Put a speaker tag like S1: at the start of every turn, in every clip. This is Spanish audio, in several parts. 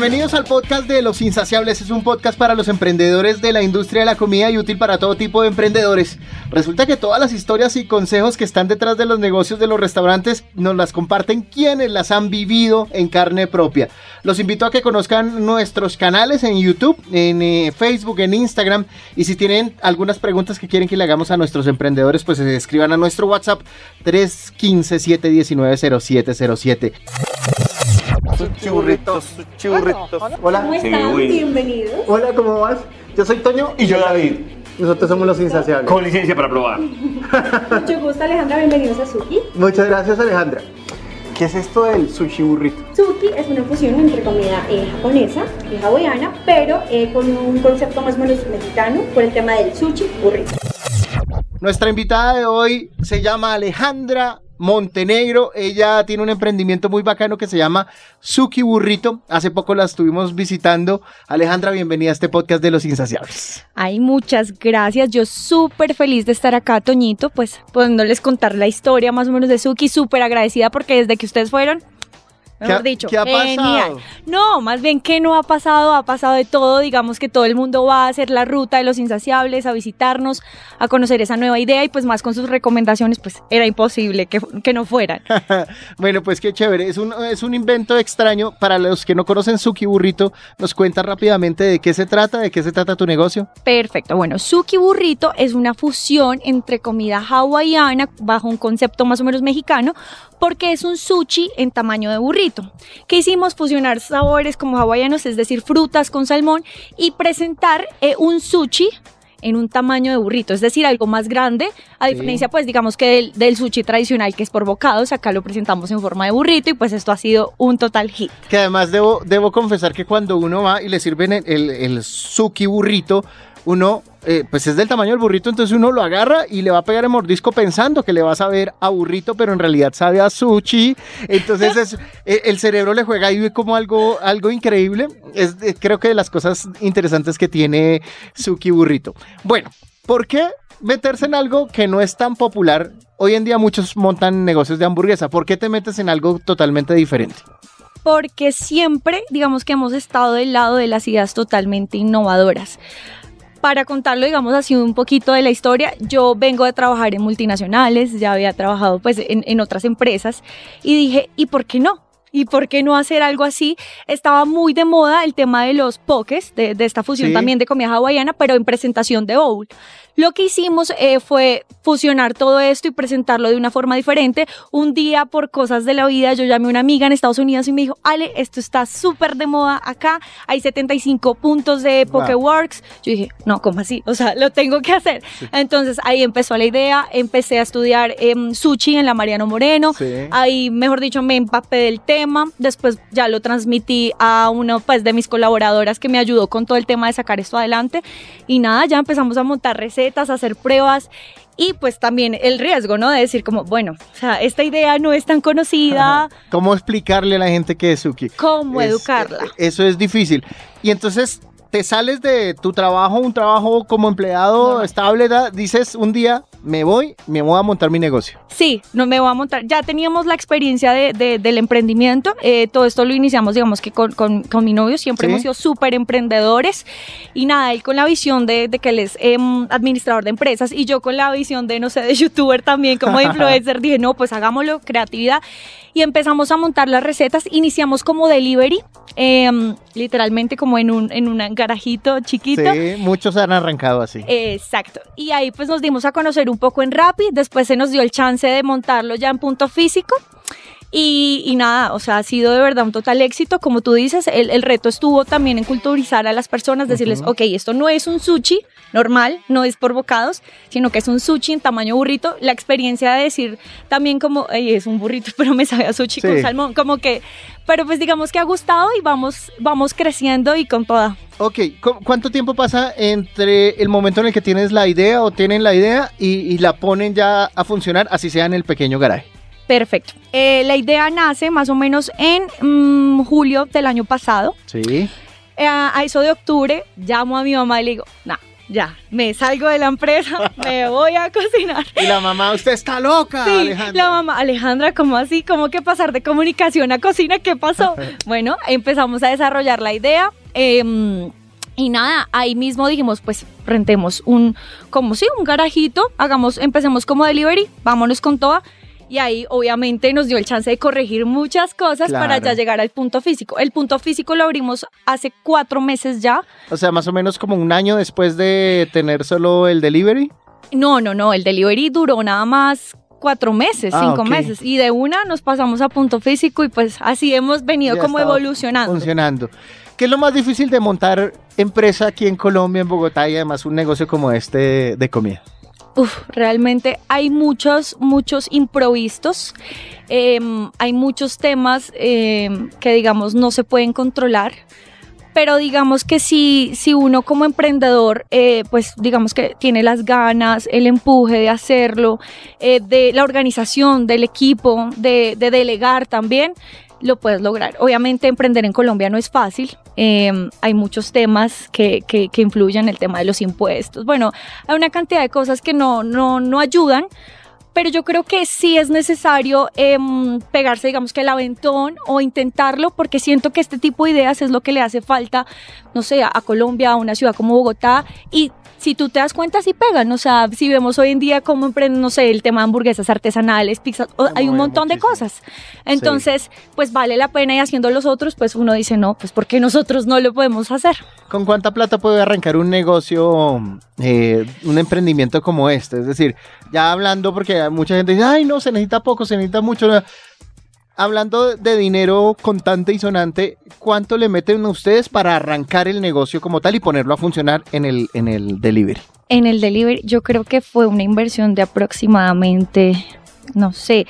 S1: Bienvenidos al podcast de Los Insaciables. Es un podcast para los emprendedores de la industria de la comida y útil para todo tipo de emprendedores. Resulta que todas las historias y consejos que están detrás de los negocios de los restaurantes nos las comparten quienes las han vivido en carne propia. Los invito a que conozcan nuestros canales en YouTube, en eh, Facebook, en Instagram. Y si tienen algunas preguntas que quieren que le hagamos a nuestros emprendedores, pues eh, escriban a nuestro WhatsApp 315-719-0707.
S2: Churritos, churritos.
S1: Hola.
S3: ¿Cómo están? Bienvenidos.
S1: Hola, ¿cómo vas? Yo soy Toño
S2: Y yo, David,
S1: nosotros somos los insaciables.
S2: con licencia para probar.
S3: Mucho gusto, Alejandra. Bienvenidos a Suki.
S1: Muchas gracias, Alejandra. ¿Qué es esto del sushi burrito?
S3: Suki es una fusión entre comida eh, japonesa y hawaiana, pero eh, con un concepto más o menos mexicano por el tema del sushi burrito.
S1: Nuestra invitada de hoy se llama Alejandra Montenegro. Ella tiene un emprendimiento muy bacano que se llama Suki Burrito. Hace poco la estuvimos visitando. Alejandra, bienvenida a este podcast de Los Insaciables.
S4: Ay, muchas gracias. Yo súper feliz de estar acá, Toñito, pues pudiéndoles contar la historia más o menos de Suki. Súper agradecida porque desde que ustedes fueron, mejor
S1: ha-
S4: dicho,
S1: qué ha pasado?
S4: No, más bien que no ha pasado, ha pasado de todo. Digamos que todo el mundo va a hacer la ruta de los insaciables, a visitarnos, a conocer esa nueva idea y pues más con sus recomendaciones, pues era imposible que, que no fueran.
S1: bueno, pues qué chévere. Es un, es un invento extraño. Para los que no conocen Suki Burrito, nos cuenta rápidamente de qué se trata, de qué se trata tu negocio.
S4: Perfecto. Bueno, Suki Burrito es una fusión entre comida hawaiana bajo un concepto más o menos mexicano, porque es un sushi en tamaño de burrito. ¿Qué hicimos? Fusionar sabores como hawaianos, es decir, frutas con salmón, y presentar eh, un sushi en un tamaño de burrito, es decir, algo más grande, a
S1: Sí.
S4: diferencia pues digamos que del, del sushi tradicional que es por bocados, acá lo presentamos en forma de burrito y pues esto ha sido un total hit.
S1: Que además debo, debo confesar que cuando uno va y le sirven el, el, el Suki Burrito, uno, eh, pues es del tamaño del burrito, entonces uno lo agarra y le va a pegar el mordisco pensando que le va a saber a burrito, pero en realidad sabe a sushi. Entonces es, eh, el cerebro le juega ahí como algo, algo increíble. Es eh, creo que de las cosas interesantes que tiene Suki Burrito. Bueno, ¿por qué meterse en algo que no es tan popular? Hoy en día muchos montan negocios de hamburguesa. ¿Por qué te metes en algo totalmente diferente?
S4: porque siempre, digamos que hemos estado del lado de las ideas totalmente innovadoras. Para contarlo, digamos así, un poquito de la historia, yo vengo de trabajar en multinacionales, ya había trabajado pues en, en otras empresas y dije, ¿y por qué no? ¿Y por qué no hacer algo así? Estaba muy de moda el tema de los pokés, de, de esta fusión
S1: Sí.
S4: también de comida hawaiana, pero en presentación de bowl. Lo que hicimos eh, fue fusionar todo esto y presentarlo de una forma diferente. Un día, por cosas de la vida, yo llamé a una amiga en Estados Unidos y me dijo, Ale, esto está súper de moda acá, hay 75 puntos de
S1: Wow.
S4: Pokeworks. Yo dije, no, ¿cómo así? O sea, lo tengo que hacer. Entonces ahí empezó la idea, empecé a estudiar em, sushi en la Mariano Moreno.
S1: Sí.
S4: Ahí, mejor dicho, me empapé del tema. Después ya lo transmití a uno pues, de mis colaboradoras que me ayudó con todo el tema de sacar esto adelante. Y nada, ya empezamos a montar recetas, a hacer pruebas. Y pues también el riesgo, ¿no? De decir como, bueno, o sea, esta idea no es tan conocida,
S1: ¿Cómo explicarle a la gente que es Suki?
S4: ¿cómo
S1: Es-
S4: educarla?
S1: eh, Eso es difícil. Y entonces te sales de tu trabajo, un trabajo como empleado
S4: No.
S1: estable, da- dices un día, me voy, me voy a montar mi negocio.
S4: Sí, no me voy a montar. Ya teníamos la experiencia de, de- del emprendimiento. eh, todo esto lo iniciamos, digamos que con, con- con mi novio. Siempre
S1: Sí.
S4: hemos sido súper emprendedores. Y nada, él con la visión de, de que él es em, administrador de empresas y yo con la visión de, no sé, de youtuber también, como influencer. dije, no, pues hagámoslo, creatividad. Y empezamos a montar las recetas. Iniciamos como delivery, em, literalmente como en un, en un garajito chiquito.
S1: Sí, muchos han arrancado así.
S4: Exacto. Y ahí pues nos dimos a conocer un poco en Rappi, después se nos dio el chance de montarlo ya en punto físico. Y, y nada, o sea, ha sido de verdad un total éxito. Como tú dices, el, el reto estuvo también en culturizar a las personas, decirles, ok, esto no es un sushi normal, no es por bocados, sino que es un sushi en tamaño burrito. La experiencia de decir también como, "Ey, es un burrito, pero me sabe a sushi con salmón, como que, pero pues digamos que ha gustado y vamos, vamos creciendo y con toda.
S1: Ok, ¿cu- ¿cuánto tiempo pasa entre el momento en el que tienes la idea o tienen la idea y, y la ponen ya a funcionar, así sea en el pequeño garaje?
S4: Perfecto. Eh, la idea nace más o menos en mm, julio del año pasado.
S1: Sí.
S4: Eh, a eso de octubre llamo a mi mamá y le digo, nah, ya, me salgo de la empresa, me voy a cocinar.
S1: Y la mamá, usted está loca,
S4: Sí,
S1: Alejandra.
S4: la mamá, Alejandra, ¿cómo así? ¿Cómo que pasar de comunicación a cocina? ¿Qué pasó? bueno, empezamos a desarrollar la idea. em, y nada, ahí mismo dijimos, pues rentemos un, como sí, un garajito, hagamos, empecemos como delivery, vámonos con toda. Y ahí obviamente nos dio el chance de corregir muchas cosas para
S1: Claro.
S4: ya llegar al punto físico. El punto físico lo abrimos hace cuatro meses ya.
S1: O sea, más o menos como un año después de tener solo el delivery.
S4: No, no, no, el delivery duró nada más cuatro meses,
S1: Ah,
S4: cinco
S1: ok.
S4: meses. Y de una nos pasamos a punto físico y pues así hemos venido
S1: Ya
S4: como evolucionando.
S1: Funcionando. ¿Qué es lo más difícil de montar empresa aquí en Colombia, en Bogotá y además un negocio como este de comida?
S4: Uf, realmente hay muchos, muchos improvistos. em, hay muchos temas em, que digamos no se pueden controlar. Pero digamos que si, si uno como emprendedor, eh, pues digamos que tiene las ganas, el empuje de hacerlo, eh, de la organización del equipo, de, de delegar también, lo puedes lograr. Obviamente emprender en Colombia no es fácil, eh, hay muchos temas que, que, que influyen, el tema de los impuestos, bueno, hay una cantidad de cosas que no, no, no ayudan, pero yo creo que sí es necesario em, pegarse, digamos que el aventón o intentarlo, porque siento que este tipo de ideas es lo que le hace falta, no sé, a, Colombia, a una ciudad como Bogotá, y si tú te das cuenta, sí pegan, o sea, si vemos hoy en día cómo emprenden, no sé, el tema de hamburguesas artesanales, pizzas, hay un montón de cosas. Entonces, pues vale la pena y haciendo los otros, pues uno dice, no, pues porque nosotros no lo podemos hacer.
S1: ¿Con cuánta plata puede arrancar un negocio, eh, un emprendimiento como este? Es decir, ya hablando, porque mucha gente dice, ay, no, se necesita poco, se necesita mucho. Hablando de dinero contante y sonante, ¿cuánto le meten a ustedes para arrancar el negocio como tal y ponerlo a funcionar en el, en el delivery?
S4: En el delivery yo creo que fue una inversión de aproximadamente, no sé,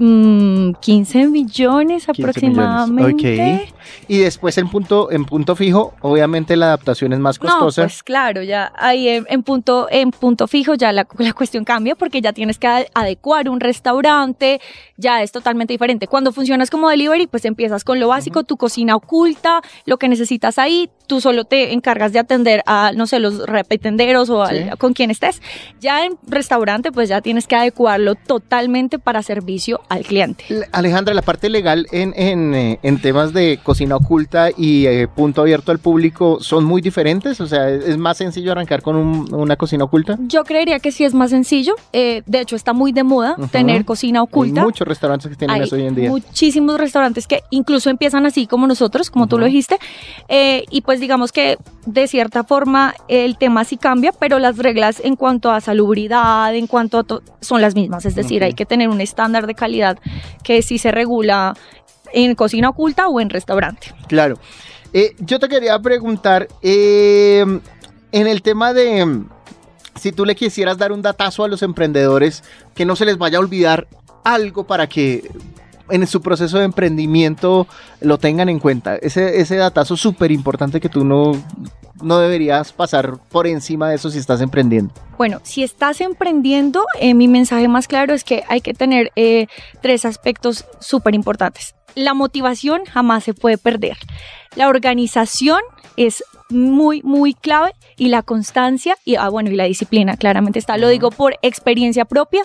S4: mm, 15 millones
S1: 15
S4: aproximadamente.
S1: millones, ok. Y después en punto, en punto fijo, obviamente la adaptación es más
S4: No,
S1: costosa.
S4: pues claro, ya ahí en, en punto, en punto fijo ya la, la cuestión cambia porque ya tienes que adecuar un restaurante, ya es totalmente diferente. Cuando funcionas como delivery, pues empiezas con lo básico, tu cocina oculta, lo que necesitas ahí, tú solo te encargas de atender a, no sé, los repetenderos o al- con quien estés. Ya en restaurante, pues ya tienes que adecuarlo totalmente para servicio al cliente.
S1: Alejandra, la parte legal en, en, eh, en temas de cocina oculta y eh, punto abierto al público son muy diferentes. O sea, es, más sencillo arrancar con un- una cocina oculta.
S4: Yo creería que sí es más sencillo. eh, de hecho, está muy de moda tener cocina oculta.
S1: Hay muchos restaurantes que tienen
S4: Hay
S1: eso hoy en día.
S4: muchísimos restaurantes que incluso empiezan así como nosotros, como tú lo dijiste, eh, y pues digamos que de cierta forma el tema sí cambia, pero las reglas en cuanto a salubridad, en cuanto a son las mismas, es decir, hay que tener un estándar de calidad que sí se regula en cocina oculta o en restaurante.
S1: Claro. Eh, yo te quería preguntar, eh, en el tema de si tú le quisieras dar un datazo a los emprendedores, que no se les vaya a olvidar algo para que en su proceso de emprendimiento lo tengan en cuenta. Ese, ese datazo súper importante que tú no, no deberías pasar por encima de eso si estás emprendiendo.
S4: Bueno, si estás emprendiendo, eh, mi mensaje más claro es que hay que tener eh, tres aspectos súper importantes. La motivación jamás se puede perder. La organización es muy, muy clave y la constancia y, ah, bueno, y la disciplina claramente está. Lo digo por experiencia propia,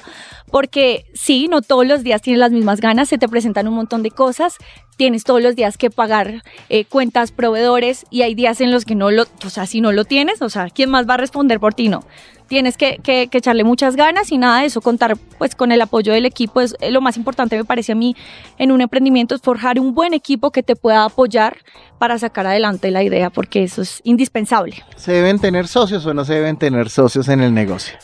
S4: porque sí, no todos los días tienes las mismas ganas, se te presentan un montón de cosas, tienes todos los días que pagar eh, cuentas, proveedores y hay días en los que no lo, o sea, si no lo tienes, o sea, ¿quién más va a responder por ti? No. Tienes que, que- que echarle muchas ganas y nada de eso, contar pues con el apoyo del equipo es lo más importante me parece a mí en un emprendimiento, es forjar un buen equipo que te pueda apoyar para sacar adelante la idea, porque eso es indispensable.
S1: ¿Se deben tener socios o no se deben tener socios en el negocio?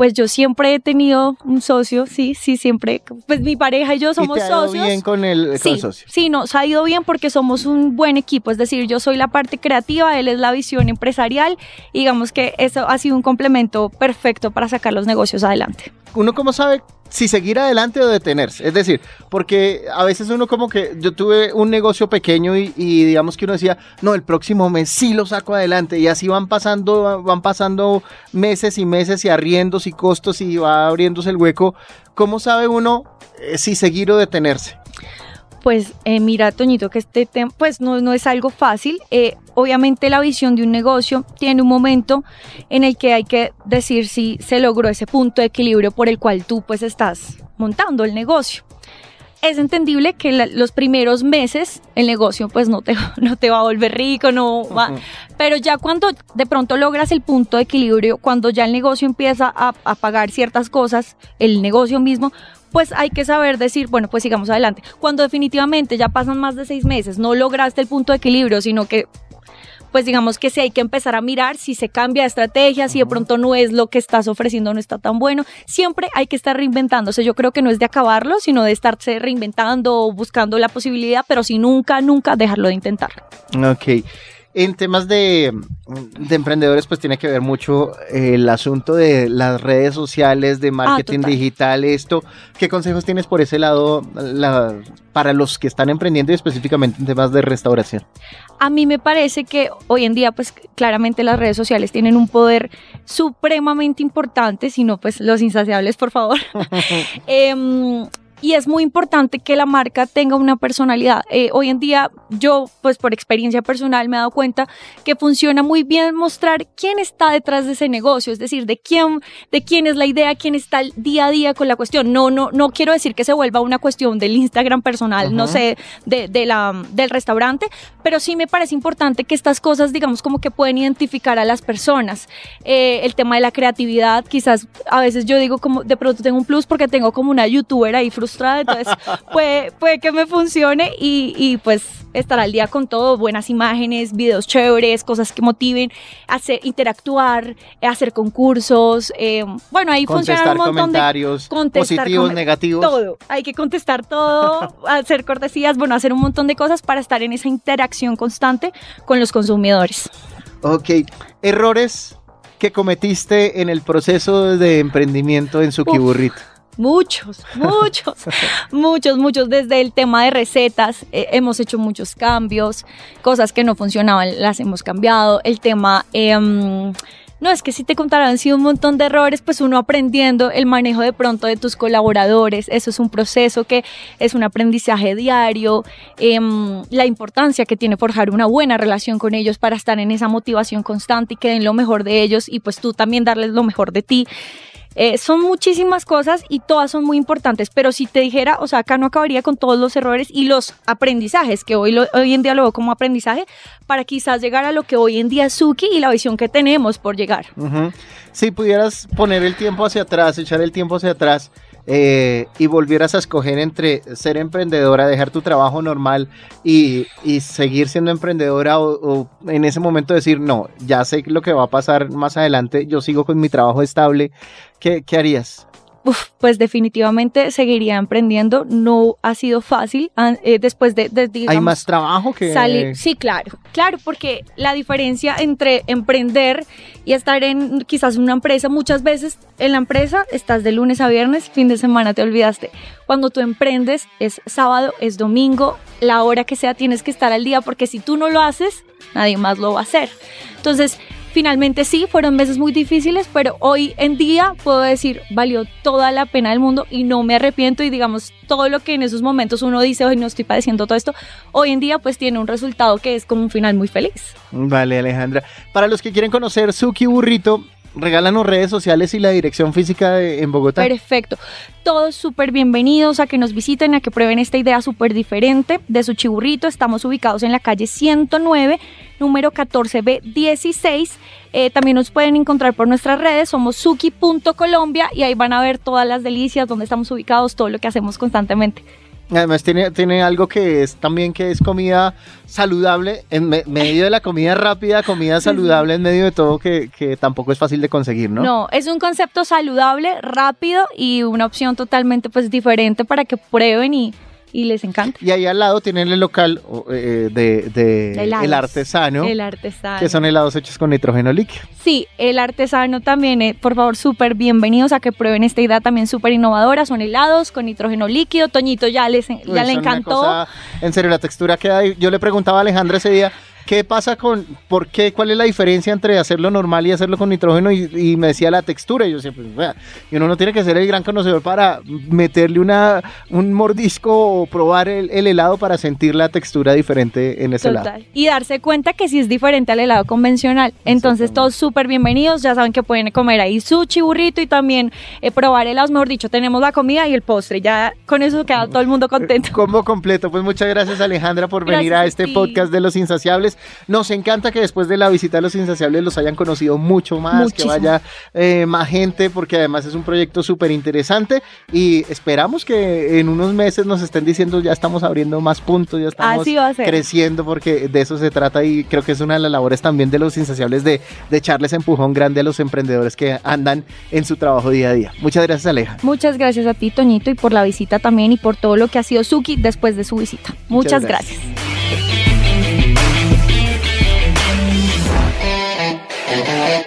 S4: Pues yo siempre he tenido un socio, sí, sí, siempre, pues mi pareja y yo somos
S1: ¿Y te ha ido
S4: socios.
S1: bien con el, con
S4: Sí,
S1: el socio?
S4: sí, nos ha ido bien porque somos un buen equipo, es decir, yo soy la parte creativa, él es la visión empresarial y digamos que eso ha sido un complemento perfecto para sacar los negocios adelante.
S1: Uno cómo sabe si seguir adelante o detenerse. Es decir, porque a veces uno como que yo tuve un negocio pequeño y, y digamos que uno decía, no, el próximo mes sí lo saco adelante y así van pasando, van pasando meses y meses y arriendos y costos y va abriéndose el hueco. ¿Cómo sabe uno eh, si seguir o detenerse?
S4: Pues eh, mira, Toñito, que este tema pues no, no es algo fácil. Eh, obviamente la visión de un negocio tiene un momento en el que hay que decir si se logró ese punto de equilibrio por el cual tú pues estás montando el negocio. Es entendible que la- los primeros meses el negocio pues no te, no te va a volver rico, no va, pero ya cuando de pronto logras el punto de equilibrio, cuando ya el negocio empieza a, a pagar ciertas cosas, el negocio mismo, pues hay que saber decir, bueno, pues sigamos adelante. Cuando definitivamente ya pasan más de seis meses, no lograste el punto de equilibrio, sino que pues digamos que sí hay que empezar a mirar si se cambia de estrategia, si de pronto no es lo que estás ofreciendo, no está tan bueno. Siempre hay que estar reinventándose. Yo creo que no es de acabarlo, sino de estarse reinventando o buscando la posibilidad, pero sí nunca, nunca dejarlo de intentar.
S1: Ok. En temas de, de emprendedores, pues tiene que ver mucho eh, el asunto de las redes sociales, de marketing
S4: total.
S1: digital, esto. ¿Qué consejos tienes por ese lado la- para los que están emprendiendo y específicamente en temas de restauración?
S4: A mí me parece que hoy en día, pues claramente las redes sociales tienen un poder supremamente importante, si no, pues los insaciables, por favor. Em, y es muy importante que la marca tenga una personalidad. Eh, hoy en día, yo, pues por experiencia personal, me he dado cuenta que funciona muy bien mostrar quién está detrás de ese negocio, es decir, de quién, de quién es la idea, quién está el día a día con la cuestión. No, no, no quiero decir que se vuelva una cuestión del Instagram personal, no
S1: Ujú.
S4: sé, de, de la, del restaurante, pero sí me parece importante que estas cosas, digamos, como que pueden identificar a las personas. Eh, el tema de la creatividad, quizás a veces yo digo como de pronto tengo un plus porque tengo como una youtuber ahí frustrada, entonces puede, puede que me funcione y, y pues estar al día con todo, buenas imágenes, videos chéveres, cosas que motiven, hacer, interactuar, hacer concursos, eh, bueno, ahí funciona un montón de
S1: comentarios
S4: contestar
S1: positivos,
S4: come-
S1: negativos.
S4: todo. Hay que contestar todo, hacer cortesías, bueno, hacer un montón de cosas para estar en esa interacción constante con los consumidores.
S1: Ok. Errores que cometiste en el proceso de emprendimiento en Suki
S4: Uf. Muchos, muchos, muchos, muchos. Desde el tema de recetas, eh, hemos hecho muchos cambios, cosas que no funcionaban las hemos cambiado. El tema, em, no es que si te contaran, han sido un montón de errores, pues uno aprendiendo el manejo de pronto de tus colaboradores. Eso es un proceso que es un aprendizaje diario. em, la importancia que tiene forjar una buena relación con ellos para estar en esa motivación constante y que den lo mejor de ellos y pues tú también darles lo mejor de ti. Eh, son muchísimas cosas y todas son muy importantes, pero si te dijera, o sea, acá no acabaría con todos los errores y los aprendizajes, que hoy, lo- hoy en día lo veo como aprendizaje, para quizás llegar a lo que hoy en día es Suki y la visión que tenemos por llegar.
S1: Si pudieras poner el tiempo hacia atrás, echar el tiempo hacia atrás eh, y volvieras a escoger entre ser emprendedora, dejar tu trabajo normal y, seguir siendo emprendedora o, o en ese momento decir, no, ya sé lo que va a pasar más adelante, yo sigo con mi trabajo estable, ¿qué, qué harías?
S4: Uf, pues definitivamente seguiría emprendiendo. No ha sido fácil eh, después de, de,
S1: ¿Hay más trabajo que...?
S4: salir. Sí, claro, claro, porque la diferencia entre emprender y estar en quizás una empresa, muchas veces en la empresa estás de lunes a viernes, fin de semana te olvidaste. Cuando tú emprendes es sábado, es domingo, la hora que sea tienes que estar al día porque si tú no lo haces, nadie más lo va a hacer. Entonces, finalmente sí, fueron meses muy difíciles, pero hoy en día puedo decir, valió toda la pena del mundo y no me arrepiento y digamos, todo lo que en esos momentos uno dice, hoy no estoy padeciendo todo esto, hoy en día pues tiene un resultado que es como un final muy feliz.
S1: Vale, Alejandra. Para los que quieren conocer Suki Burrito, regálanos redes sociales y la dirección física de- en Bogotá.
S4: Perfecto. Todos súper bienvenidos a que nos visiten, a que prueben esta idea súper diferente de su chiburrito. Estamos ubicados en la calle 109, número 14B16. Eh, también nos pueden encontrar por nuestras redes, somos suki.colombia y ahí van a ver todas las delicias, donde estamos ubicados, todo lo que hacemos constantemente.
S1: Además tiene, tiene algo que es también que es comida saludable, en me- medio de la comida rápida, comida saludable en medio de todo que, que tampoco es fácil de conseguir, ¿no?
S4: ¿no? es un concepto saludable, rápido y una opción totalmente pues diferente para que prueben y, y les encanta.
S1: Y ahí al lado tienen el local eh, de, de
S4: Helados.
S1: El Artesano,
S4: El artesano.
S1: que son helados hechos con nitrógeno líquido.
S4: Sí, el artesano también, eh, por favor, súper bienvenidos a que prueben esta idea también súper innovadora. Son helados con nitrógeno líquido. Toñito ya, les, ya
S1: Uy,
S4: le encantó.
S1: cosa- en serio, la textura queda. ahí. Yo le preguntaba a Alejandra ese día. ¿Qué pasa con, por qué, cuál es la diferencia entre hacerlo normal y hacerlo con nitrógeno? Y, y me decía la textura. Y yo decía, pues, vea, y uno no tiene que ser el gran conocedor para meterle una, un mordisco o probar el, el helado para sentir la textura diferente en ese helado.
S4: Y darse cuenta que sí es diferente al helado convencional. Entonces, todos súper bienvenidos. Ya saben que pueden comer ahí sushi, burrito y también eh, probar helados. Mejor dicho, tenemos la comida y el postre. Ya con eso queda todo el mundo contento.
S1: Combo completo. Pues muchas gracias Alejandra por venir
S4: Gracias
S1: a
S4: a
S1: este podcast de Los Insaciables. Nos encanta que después de la visita a Los Insaciables los hayan conocido mucho más,
S4: Muchísimo.
S1: que vaya eh, más gente, porque además es un proyecto súper interesante y esperamos que en unos meses nos estén diciendo ya estamos abriendo más puntos, ya estamos creciendo, porque de eso se trata y creo que es una de las labores también de Los Insaciables de, de echarles empujón grande a los emprendedores que andan en su trabajo día a día. Muchas gracias Aleja.
S4: Muchas gracias a ti, Toñito, y por la visita también y por todo lo que ha sido Suki después de su visita. Muchas,
S1: gracias.
S4: gracias. Thank.